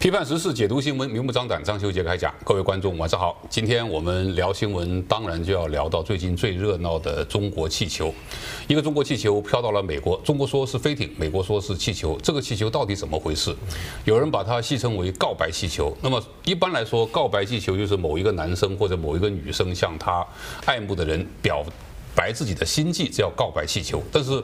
批判时事，解读新闻，明目张胆。张修杰开讲，各位观众晚上好。今天我们聊新闻，当然就要聊到最近最热闹的中国气球。一个中国气球飘到了美国，中国说是飞艇，美国说是气球。这个气球到底怎么回事？有人把它戏称为“告白气球”。那么一般来说，告白气球就是某一个男生或者某一个女生向他爱慕的人表。白自己的心迹，这叫告白气球。但是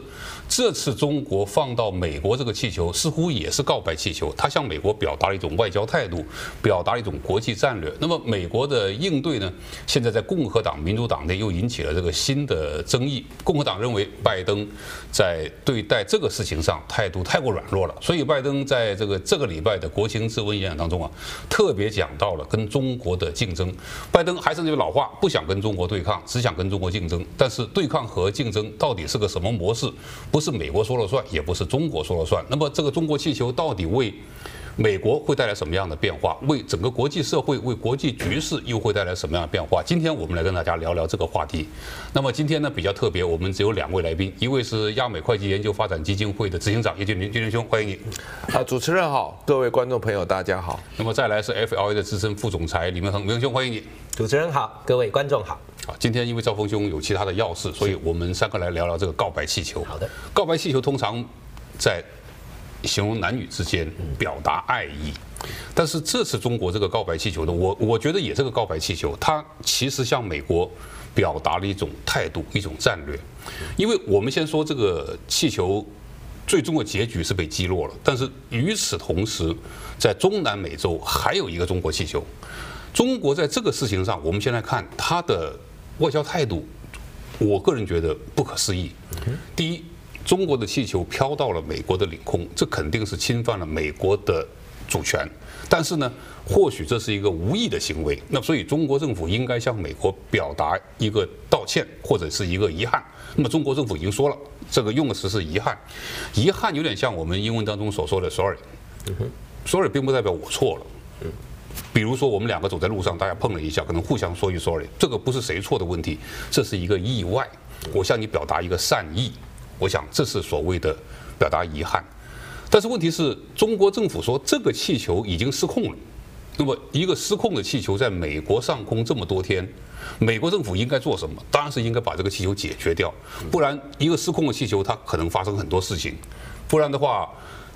这次中国放到美国这个气球，似乎也是告白气球。它向美国表达了一种外交态度，表达了一种国际战略。那么美国的应对呢？现在在共和党、民主党内又引起了这个新的争议。共和党认为拜登在对待这个事情上态度太过软弱了，所以拜登在这个这个礼拜的国情咨文演讲当中啊，特别讲到了跟中国的竞争。拜登还是那句老话，不想跟中国对抗，只想跟中国竞争。但是是对抗和竞争到底是个什么模式？不是美国说了算，也不是中国说了算。那么这个中国气球到底为美国会带来什么样的变化？为整个国际社会、为国际局势又会带来什么样的变化？今天我们来跟大家聊聊这个话题。那么今天呢比较特别，我们只有两位来宾，一位是亚美会计研究发展基金会的执行长叶俊林，俊林兄，欢迎你。啊，主持人好，各位观众朋友大家好。那么再来是 FLA 的资深副总裁李明恒，明恒兄，欢迎你。主持人好，各位观众好。啊，今天因为赵峰兄有其他的要事，所以我们三个来聊聊这个告白气球。好的，告白气球通常在形容男女之间表达爱意，但是这次中国这个告白气球呢，我我觉得也是个告白气球，它其实向美国表达了一种态度、一种战略。因为我们先说这个气球最终的结局是被击落了，但是与此同时，在中南美洲还有一个中国气球。中国在这个事情上，我们先来看它的外交态度。我个人觉得不可思议。第一，中国的气球飘到了美国的领空，这肯定是侵犯了美国的主权。但是呢，或许这是一个无意的行为。那所以中国政府应该向美国表达一个道歉或者是一个遗憾。那么中国政府已经说了，这个用的词是遗憾。遗憾有点像我们英文当中所说的 sorry。sorry 并不代表我错了。比如说，我们两个走在路上，大家碰了一下，可能互相说句 sorry，这个不是谁错的问题，这是一个意外。我向你表达一个善意，我想这是所谓的表达遗憾。但是问题是，中国政府说这个气球已经失控了。那么一个失控的气球在美国上空这么多天，美国政府应该做什么？当然是应该把这个气球解决掉，不然一个失控的气球它可能发生很多事情。不然的话，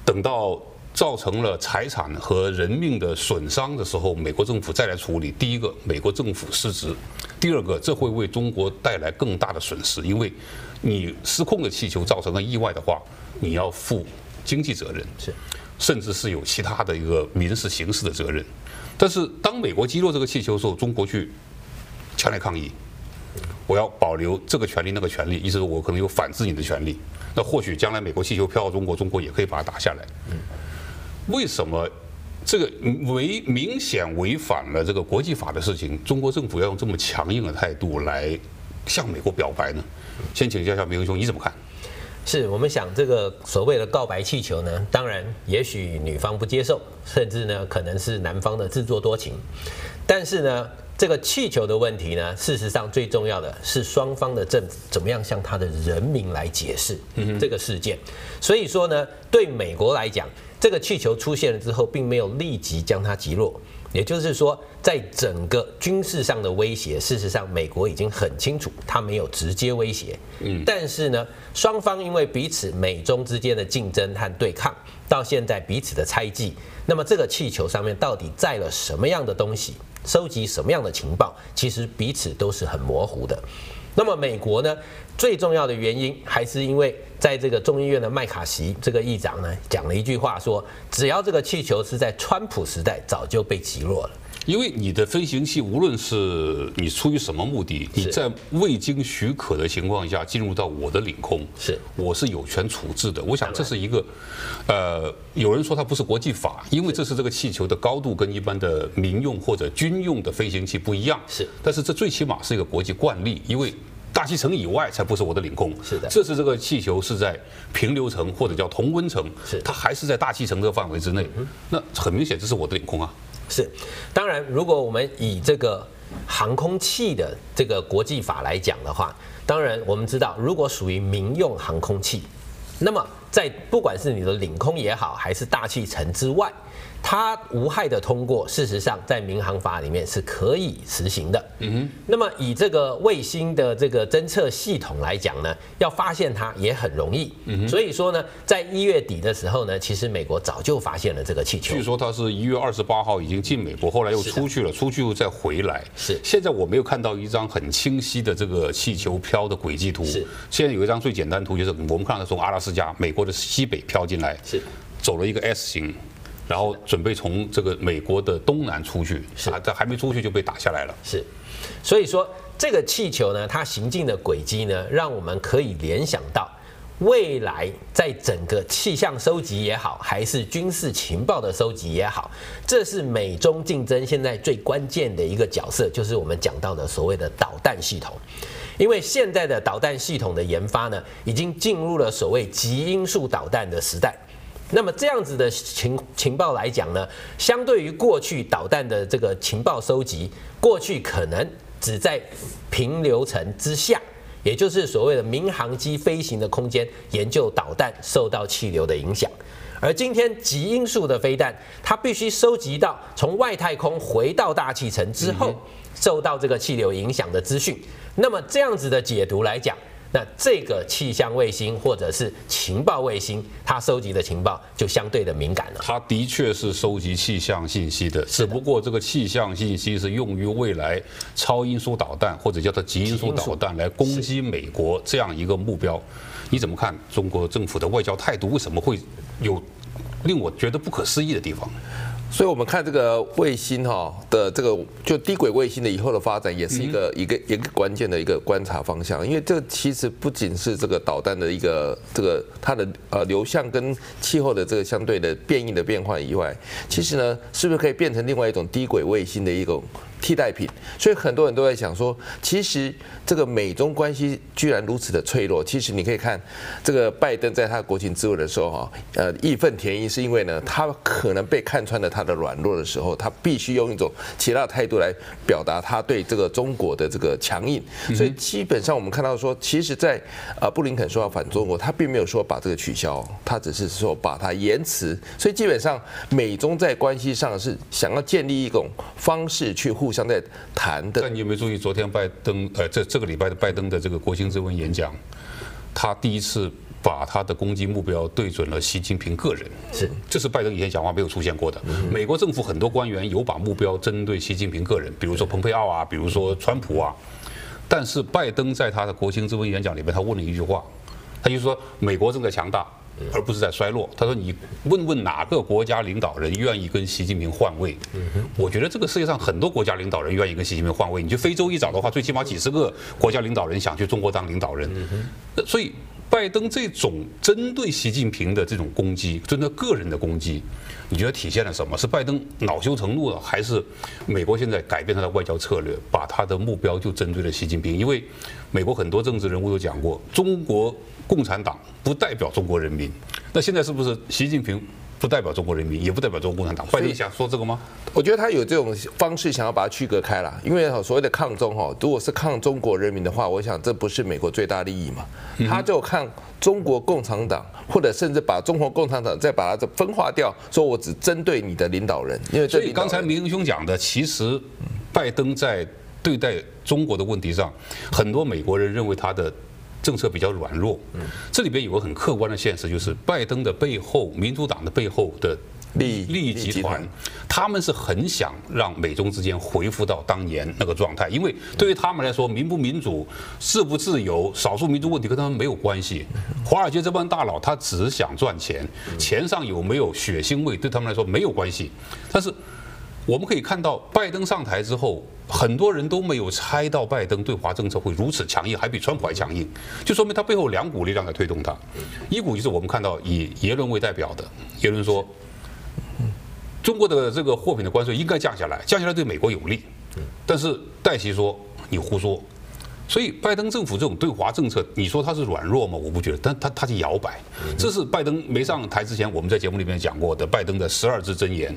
等到。造成了财产和人命的损伤的时候，美国政府再来处理。第一个，美国政府失职；第二个，这会为中国带来更大的损失，因为你失控的气球造成了意外的话，你要负经济责任，是，甚至是有其他的一个民事、刑事的责任。但是，当美国击落这个气球的时候，中国去强烈抗议，我要保留这个权利、那个权利，意思是我可能有反制你的权利。那或许将来美国气球飘到中国，中国也可以把它打下来。嗯。为什么这个违明显违反了这个国际法的事情，中国政府要用这么强硬的态度来向美国表白呢？先请教一下明兄，你怎么看？是我们想这个所谓的告白气球呢？当然，也许女方不接受，甚至呢可能是男方的自作多情。但是呢，这个气球的问题呢，事实上最重要的是双方的政府怎么样向他的人民来解释这个事件。所以说呢，对美国来讲。这个气球出现了之后，并没有立即将它击落，也就是说，在整个军事上的威胁，事实上美国已经很清楚，它没有直接威胁。嗯，但是呢，双方因为彼此美中之间的竞争和对抗，到现在彼此的猜忌，那么这个气球上面到底载了什么样的东西，收集什么样的情报，其实彼此都是很模糊的。那么美国呢，最重要的原因还是因为在这个众议院的麦卡锡这个议长呢讲了一句话说，只要这个气球是在川普时代早就被击落了。因为你的飞行器无论是你出于什么目的，你在未经许可的情况下进入到我的领空，是我是有权处置的。我想这是一个，呃，有人说它不是国际法，因为这是这个气球的高度跟一般的民用或者军用的飞行器不一样。是，但是这最起码是一个国际惯例，因为。大气层以外才不是我的领空。是的，这次这个气球是在平流层或者叫同温层，是它还是在大气层这个范围之内。那很明显这是我的领空啊。是，当然如果我们以这个航空器的这个国际法来讲的话，当然我们知道，如果属于民用航空器，那么在不管是你的领空也好，还是大气层之外，它无害的通过，事实上在民航法里面是可以实行的。嗯哼。那么以这个卫星的这个侦测系统来讲呢，要发现它也很容易。嗯哼。所以说呢，在一月底的时候呢，其实美国早就发现了这个气球。据说它是一月二十八号已经进美国，后来又出去了，出去又再回来。是。现在我没有看到一张很清晰的这个气球飘的轨迹图。是。现在有一张最简单图，就是我们看到从阿拉斯加美国的西北飘进来，是。走了一个 S 型。然后准备从这个美国的东南出去，是啊，这还没出去就被打下来了。是，所以说这个气球呢，它行进的轨迹呢，让我们可以联想到未来在整个气象收集也好，还是军事情报的收集也好，这是美中竞争现在最关键的一个角色，就是我们讲到的所谓的导弹系统。因为现在的导弹系统的研发呢，已经进入了所谓极音速导弹的时代。那么这样子的情情报来讲呢，相对于过去导弹的这个情报收集，过去可能只在平流层之下，也就是所谓的民航机飞行的空间研究导弹受到气流的影响，而今天极音速的飞弹，它必须收集到从外太空回到大气层之后受到这个气流影响的资讯。那么这样子的解读来讲。那这个气象卫星或者是情报卫星，它收集的情报就相对的敏感了。它的确是收集气象信息的，只不过这个气象信息是用于未来超音速导弹或者叫做极音速导弹来攻击美国这样一个目标。你怎么看中国政府的外交态度？为什么会有令我觉得不可思议的地方？所以，我们看这个卫星哈的这个就低轨卫星的以后的发展，也是一个一个一个关键的一个观察方向。因为这其实不仅是这个导弹的一个这个它的呃流向跟气候的这个相对的变异的变换以外，其实呢，是不是可以变成另外一种低轨卫星的一种替代品？所以很多人都在想说，其实这个美中关系居然如此的脆弱。其实你可以看这个拜登在他国情咨文的时候哈，呃，义愤填膺，是因为呢，他可能被看穿了他。的软弱的时候，他必须用一种其他的态度来表达他对这个中国的这个强硬。所以基本上我们看到说，其实，在啊布林肯说要反中国，他并没有说把这个取消，他只是说把它延迟。所以基本上美中在关系上是想要建立一种方式去互相在谈的。但你有没有注意昨天拜登呃这这个礼拜的拜登的这个国情咨文演讲，他第一次。把他的攻击目标对准了习近平个人，是，这是拜登以前讲话没有出现过的。美国政府很多官员有把目标针对习近平个人，比如说蓬佩奥啊，比如说川普啊。但是拜登在他的国情咨文演讲里面，他问了一句话，他就说美国正在强大，而不是在衰落。他说你问问哪个国家领导人愿意跟习近平换位？我觉得这个世界上很多国家领导人愿意跟习近平换位。你去非洲一找的话，最起码几十个国家领导人想去中国当领导人。所以。拜登这种针对习近平的这种攻击，针对个人的攻击，你觉得体现了什么？是拜登恼羞成怒了，还是美国现在改变他的外交策略，把他的目标就针对了习近平？因为美国很多政治人物都讲过，中国共产党不代表中国人民。那现在是不是习近平？不代表中国人民，也不代表中国共产党。拜登想说这个吗？我觉得他有这种方式想要把它区隔开了，因为所谓的抗中哈，如果是抗中国人民的话，我想这不是美国最大利益嘛。他就抗中国共产党，或者甚至把中国共产党再把它分化掉，说我只针对你的领导人。因为这所以刚才明兄讲的，其实拜登在对待中国的问题上，很多美国人认为他的。政策比较软弱，这里边有个很客观的现实，就是拜登的背后，民主党的背后的利益利益集团，他们是很想让美中之间恢复到当年那个状态，因为对于他们来说，民不民主、自不自由、少数民族问题跟他们没有关系。华尔街这帮大佬他只想赚钱，钱上有没有血腥味对他们来说没有关系。但是我们可以看到，拜登上台之后。很多人都没有猜到拜登对华政策会如此强硬，还比川普还强硬，就说明他背后两股力量在推动他。一股就是我们看到以耶伦为代表的，耶伦说，中国的这个货品的关税应该降下来，降下来对美国有利。但是戴奇说你胡说。所以拜登政府这种对华政策，你说他是软弱吗？我不觉得，但他他是摇摆。这是拜登没上台之前，我们在节目里面讲过的拜登的十二字真言。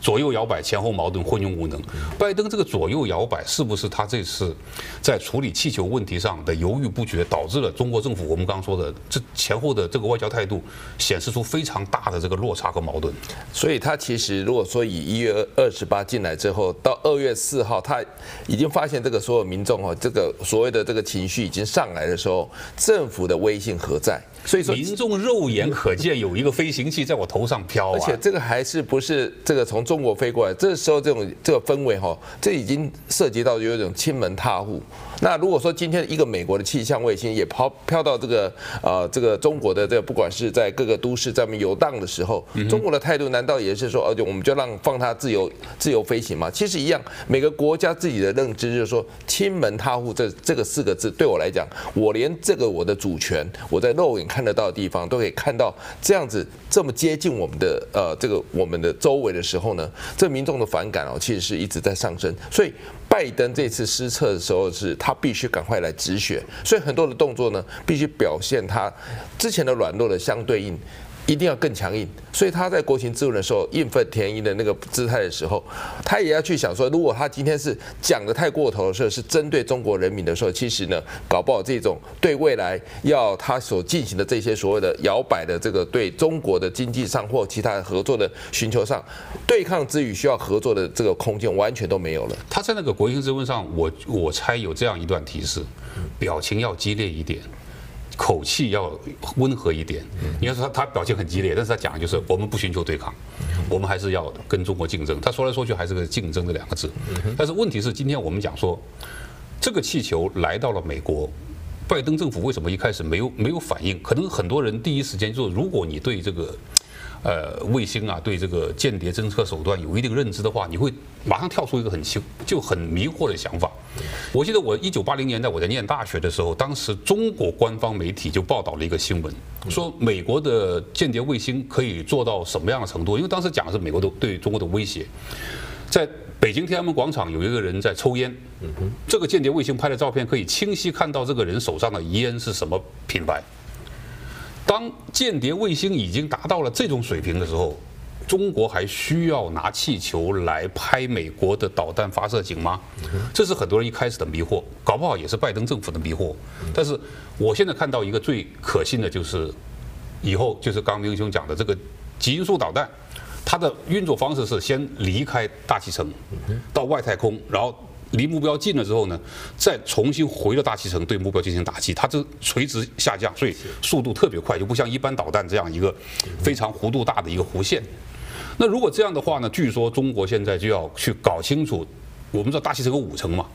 左右摇摆，前后矛盾，昏庸无能。拜登这个左右摇摆，是不是他这次在处理气球问题上的犹豫不决，导致了中国政府我们刚刚说的这前后的这个外交态度显示出非常大的这个落差和矛盾？所以他其实如果说以一月二十八进来之后，到二月四号，他已经发现这个所有民众哈，这个所谓的这个情绪已经上来的时候，政府的威信何在？所以说，民众肉眼可见有一个飞行器在我头上飘，而且这个还是不是这个从中国飞过来？这时候这种这个氛围哈，这已经涉及到有一种亲门踏户。那如果说今天一个美国的气象卫星也抛飘到这个呃这个中国的这个不管是在各个都市在那边游荡的时候，中国的态度难道也是说，而且我们就让放它自由自由飞行吗？其实一样，每个国家自己的认知就是说，亲门踏户这这个四个字对我来讲，我连这个我的主权，我在肉眼看得到的地方都可以看到这样子这么接近我们的呃这个我们的周围的时候呢，这民众的反感哦，其实是一直在上升，所以。拜登这次失策的时候，是他必须赶快来止血，所以很多的动作呢，必须表现他之前的软弱的相对应。一定要更强硬，所以他在国情咨文的时候义愤填膺的那个姿态的时候，他也要去想说，如果他今天是讲得太过头的时候，是针对中国人民的时候，其实呢，搞不好这种对未来要他所进行的这些所谓的摇摆的这个对中国的经济上或其他合作的寻求上，对抗之余需要合作的这个空间完全都没有了。他在那个国情咨文上，我我猜有这样一段提示，表情要激烈一点。口气要温和一点。你要说他他表情很激烈，但是他讲的就是我们不寻求对抗，我们还是要跟中国竞争。他说来说去还是个竞争这两个字。但是问题是，今天我们讲说，这个气球来到了美国，拜登政府为什么一开始没有没有反应？可能很多人第一时间就，如果你对这个。呃，卫星啊，对这个间谍侦测手段有一定认知的话，你会马上跳出一个很奇就很迷惑的想法。我记得我一九八零年代我在念大学的时候，当时中国官方媒体就报道了一个新闻，说美国的间谍卫星可以做到什么样的程度？因为当时讲的是美国的对中国的威胁。在北京天安门广场有一个人在抽烟，这个间谍卫星拍的照片可以清晰看到这个人手上的烟是什么品牌。当间谍卫星已经达到了这种水平的时候，中国还需要拿气球来拍美国的导弹发射井吗？这是很多人一开始的迷惑，搞不好也是拜登政府的迷惑。但是我现在看到一个最可信的就是，以后就是刚明兄讲的这个极音速导弹，它的运作方式是先离开大气层，到外太空，然后。离目标近了之后呢，再重新回到大气层对目标进行打击，它这垂直下降，所以速度特别快，就不像一般导弹这样一个非常弧度大的一个弧线。那如果这样的话呢，据说中国现在就要去搞清楚，我们知道大气层有五层嘛，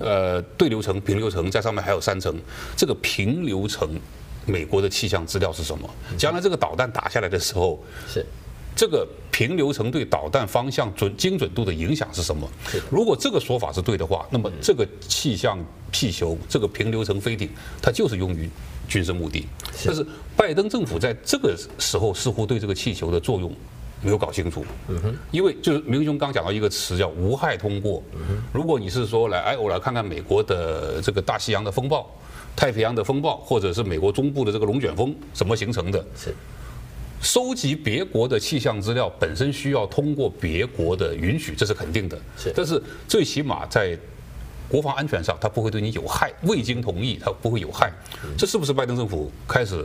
呃，对流层、平流层，在上面还有三层，这个平流层，美国的气象资料是什么？将来这个导弹打下来的时候是。这个平流层对导弹方向准精准度的影响是什么？如果这个说法是对的话，那么这个气象气球，这个平流层飞艇，它就是用于军事目的。但是拜登政府在这个时候似乎对这个气球的作用没有搞清楚。嗯哼因为就是明兄刚讲到一个词叫无害通过。嗯如果你是说来，哎，我来看看美国的这个大西洋的风暴、太平洋的风暴，或者是美国中部的这个龙卷风怎么形成的？是。收集别国的气象资料本身需要通过别国的允许，这是肯定的。是，但是最起码在国防安全上，它不会对你有害。未经同意，它不会有害。这是不是拜登政府开始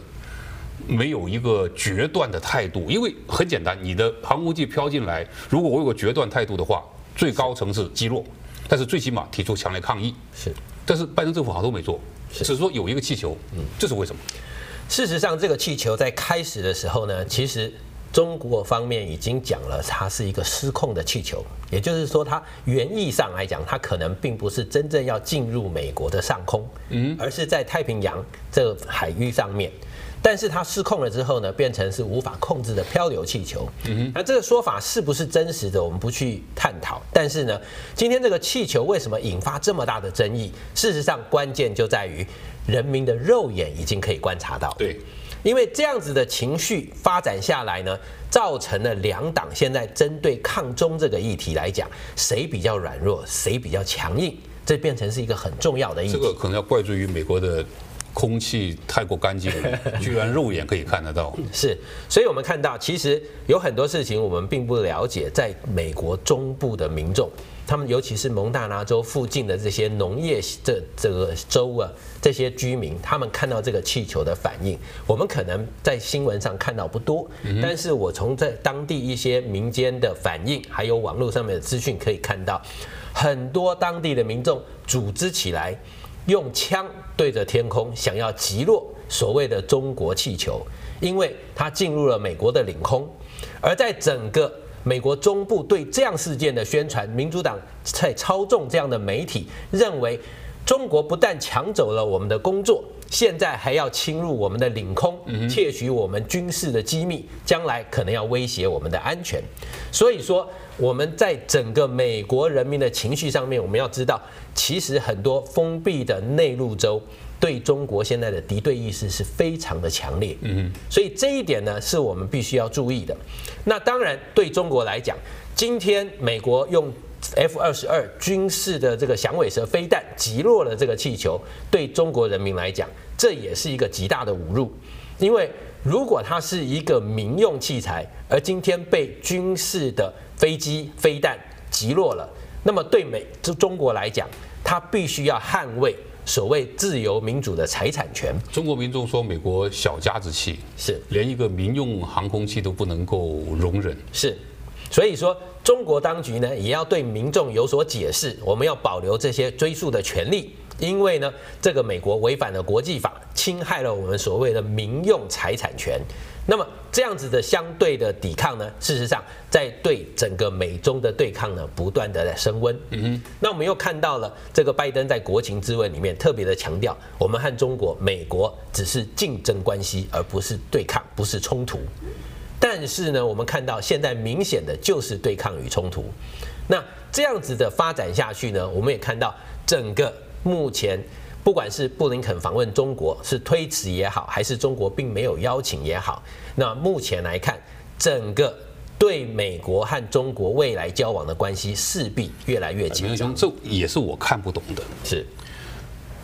没有一个决断的态度？因为很简单，你的航空器飘进来，如果我有个决断态度的话，最高层次击落，但是最起码提出强烈抗议。是，但是拜登政府好像都没做，只是说有一个气球。嗯，这是为什么？事实上，这个气球在开始的时候呢，其实中国方面已经讲了，它是一个失控的气球，也就是说，它原意上来讲，它可能并不是真正要进入美国的上空，嗯，而是在太平洋这个海域上面。但是它失控了之后呢，变成是无法控制的漂流气球。嗯哼，那这个说法是不是真实的，我们不去探讨。但是呢，今天这个气球为什么引发这么大的争议？事实上，关键就在于人民的肉眼已经可以观察到。对，因为这样子的情绪发展下来呢，造成了两党现在针对抗中这个议题来讲，谁比较软弱，谁比较强硬，这变成是一个很重要的议题。这个可能要怪罪于美国的。空气太过干净了，居然肉眼可以看得到。是，所以我们看到，其实有很多事情我们并不了解，在美国中部的民众，他们尤其是蒙大拿州附近的这些农业这这个州啊，这些居民，他们看到这个气球的反应，我们可能在新闻上看到不多，但是我从在当地一些民间的反应，还有网络上面的资讯可以看到，很多当地的民众组织起来。用枪对着天空，想要击落所谓的中国气球，因为它进入了美国的领空。而在整个美国中部对这样事件的宣传，民主党在操纵这样的媒体，认为中国不但抢走了我们的工作，现在还要侵入我们的领空，窃取我们军事的机密，将来可能要威胁我们的安全。所以说。我们在整个美国人民的情绪上面，我们要知道，其实很多封闭的内陆州对中国现在的敌对意识是非常的强烈。嗯，所以这一点呢，是我们必须要注意的。那当然，对中国来讲，今天美国用 F 二十二军事的这个响尾蛇飞弹击落了这个气球，对中国人民来讲，这也是一个极大的侮辱，因为如果它是一个民用器材，而今天被军事的飞机飞弹击落了，那么对美就中国来讲，它必须要捍卫所谓自由民主的财产权。中国民众说，美国小家子气，是连一个民用航空器都不能够容忍。是，所以说中国当局呢，也要对民众有所解释，我们要保留这些追诉的权利，因为呢，这个美国违反了国际法，侵害了我们所谓的民用财产权。那么这样子的相对的抵抗呢，事实上在对整个美中的对抗呢，不断的在升温。嗯哼，那我们又看到了这个拜登在国情咨文里面特别的强调，我们和中国、美国只是竞争关系，而不是对抗，不是冲突。但是呢，我们看到现在明显的就是对抗与冲突。那这样子的发展下去呢，我们也看到整个目前。不管是布林肯访问中国是推迟也好，还是中国并没有邀请也好，那目前来看，整个对美国和中国未来交往的关系势必越来越紧张。这也是我看不懂的。是。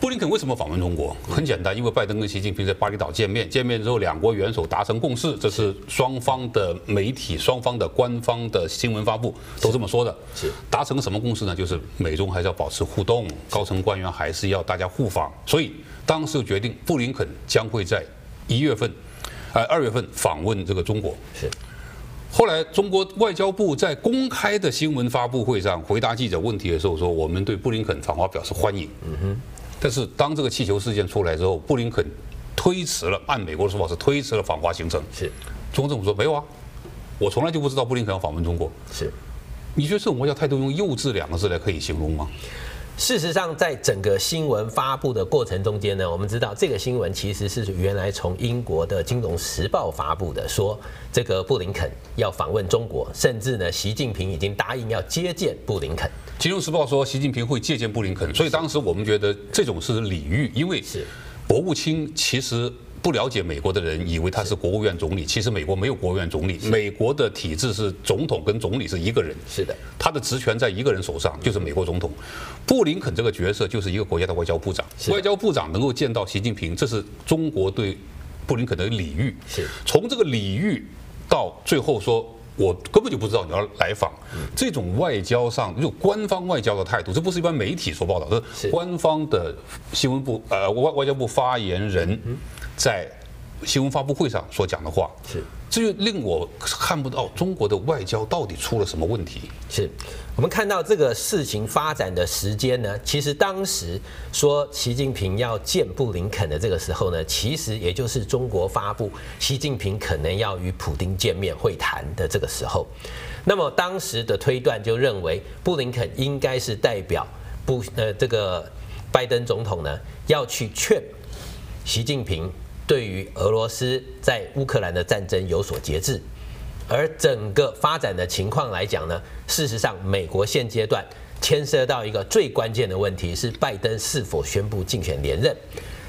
布林肯为什么访问中国？很简单，因为拜登跟习近平在巴厘岛见面，见面之后两国元首达成共识，这是双方的媒体、双方的官方的新闻发布都这么说的。是达成什么共识呢？就是美中还是要保持互动，高层官员还是要大家互访。所以当时决定，布林肯将会在一月份，呃二月份访问这个中国。是。后来中国外交部在公开的新闻发布会上回答记者问题的时候说：“我们对布林肯访华表示欢迎。”嗯哼。但是当这个气球事件出来之后，布林肯推迟了，按美国的说法是推迟了访华行程。是，中国政府说没有啊，我从来就不知道布林肯要访问中国。是，你觉得这种国家态度用幼稚两个字来可以形容吗？事实上，在整个新闻发布的过程中间呢，我们知道这个新闻其实是原来从英国的《金融时报》发布的，说这个布林肯要访问中国，甚至呢，习近平已经答应要接见布林肯。《金融时报》说习近平会接见布林肯，所以当时我们觉得这种是礼遇，因为是国务卿其实。不了解美国的人以为他是国务院总理，其实美国没有国务院总理，美国的体制是总统跟总理是一个人，是的，他的职权在一个人手上，就是美国总统。布林肯这个角色就是一个国家的外交部长，外交部长能够见到习近平，这是中国对布林肯的礼遇。是，从这个礼遇到最后说，我根本就不知道你要来访，这种外交上就官方外交的态度，这不是一般媒体所报道的，是。官方的新闻部呃外外交部发言人。在新闻发布会上所讲的话，是这就令我看不到中国的外交到底出了什么问题。是我们看到这个事情发展的时间呢？其实当时说习近平要见布林肯的这个时候呢，其实也就是中国发布习近平可能要与普丁见面会谈的这个时候。那么当时的推断就认为，布林肯应该是代表布呃这个拜登总统呢要去劝习近平。对于俄罗斯在乌克兰的战争有所节制，而整个发展的情况来讲呢，事实上，美国现阶段牵涉到一个最关键的问题是拜登是否宣布竞选连任。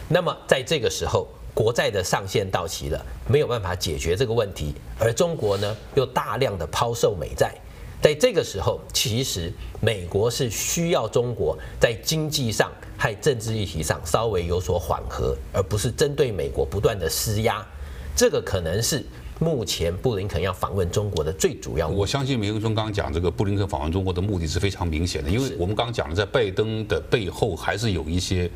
那么在这个时候，国债的上限到期了，没有办法解决这个问题，而中国呢又大量的抛售美债，在这个时候，其实美国是需要中国在经济上和政治议题上稍微有所缓和，而不是针对美国不断的施压。这个可能是目前布林肯要访问中国的最主要的。我相信梅根松刚刚讲这个布林肯访问中国的目的是非常明显的，因为我们刚刚讲了，在拜登的背后还是有一些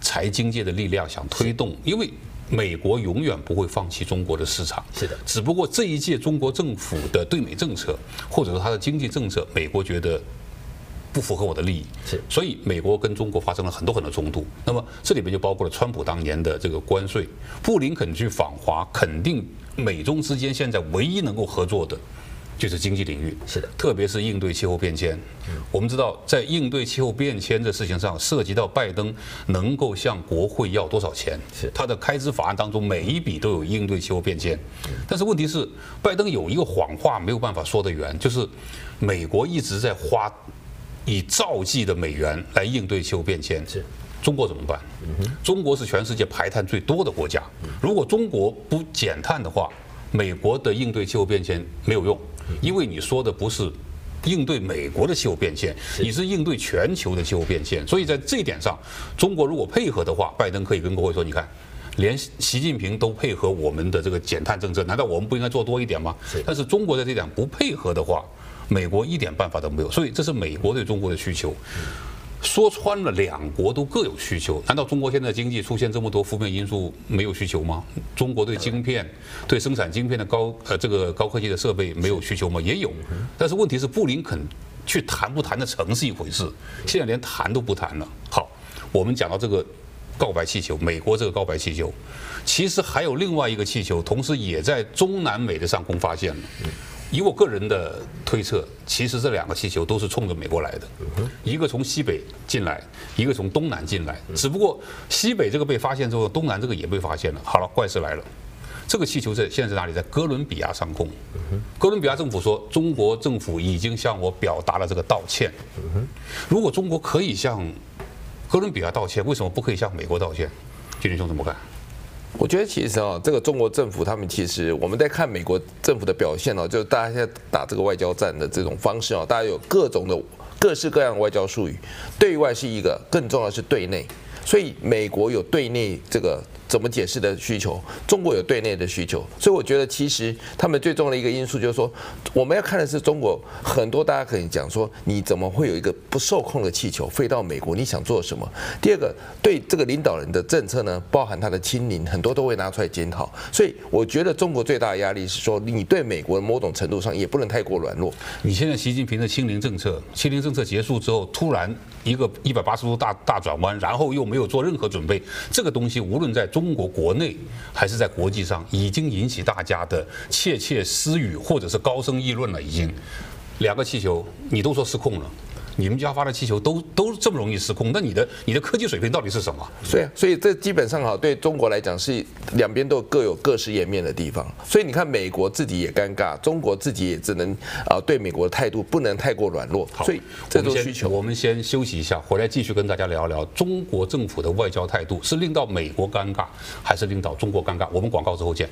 财经界的力量想推动，因为。美国永远不会放弃中国的市场，是的。只不过这一届中国政府的对美政策，或者说它的经济政策，美国觉得不符合我的利益，是。所以美国跟中国发生了很多很多冲突。那么这里面就包括了川普当年的这个关税，布林肯去访华，肯定美中之间现在唯一能够合作的。就是经济领域，是的，特别是应对气候变迁。我们知道，在应对气候变迁的事情上，涉及到拜登能够向国会要多少钱，是他的开支法案当中每一笔都有应对气候变迁。但是问题是，拜登有一个谎话没有办法说得圆，就是美国一直在花以兆计的美元来应对气候变迁。是，中国怎么办？中国是全世界排碳最多的国家，如果中国不减碳的话，美国的应对气候变迁没有用。因为你说的不是应对美国的气候变迁，你是应对全球的气候变迁，所以在这一点上，中国如果配合的话，拜登可以跟国会说：“你看，连习近平都配合我们的这个减碳政策，难道我们不应该做多一点吗？”但是中国在这点不配合的话，美国一点办法都没有，所以这是美国对中国的需求。说穿了，两国都各有需求。难道中国现在经济出现这么多负面因素没有需求吗？中国对晶片、对生产晶片的高呃这个高科技的设备没有需求吗？也有。但是问题是，布林肯去谈不谈得成是一回事，现在连谈都不谈了。好，我们讲到这个告白气球，美国这个告白气球，其实还有另外一个气球，同时也在中南美的上空发现了。以我个人的推测，其实这两个气球都是冲着美国来的，一个从西北进来，一个从东南进来。只不过西北这个被发现之后，东南这个也被发现了。好了，怪事来了，这个气球在现在在哪里？在哥伦比亚上空。哥伦比亚政府说，中国政府已经向我表达了这个道歉。如果中国可以向哥伦比亚道歉，为什么不可以向美国道歉？俊霖兄怎么看？我觉得其实啊，这个中国政府他们其实我们在看美国政府的表现哦，就是大家现在打这个外交战的这种方式啊，大家有各种的各式各样的外交术语，对外是一个，更重要的是对内，所以美国有对内这个。怎么解释的需求？中国有对内的需求，所以我觉得其实他们最重要的一个因素就是说，我们要看的是中国很多，大家可以讲说，你怎么会有一个不受控的气球飞到美国？你想做什么？第二个，对这个领导人的政策呢，包含他的亲邻，很多都会拿出来检讨。所以我觉得中国最大的压力是说，你对美国某种程度上也不能太过软弱。你现在习近平的清零政策，清零政策结束之后，突然一个一百八十度大大转弯，然后又没有做任何准备，这个东西无论在中国国内还是在国际上，已经引起大家的窃窃私语，或者是高声议论了。已经，两个气球，你都说失控了。你们家发的气球都都这么容易失控，那你的你的科技水平到底是什么？对啊，所以这基本上哈，对中国来讲是两边都各有各式颜面的地方。所以你看，美国自己也尴尬，中国自己也只能啊，对美国的态度不能太过软弱。好，所以这都需求。我们先休息一下，回来继续跟大家聊聊中国政府的外交态度是令到美国尴尬，还是令到中国尴尬？我们广告之后见。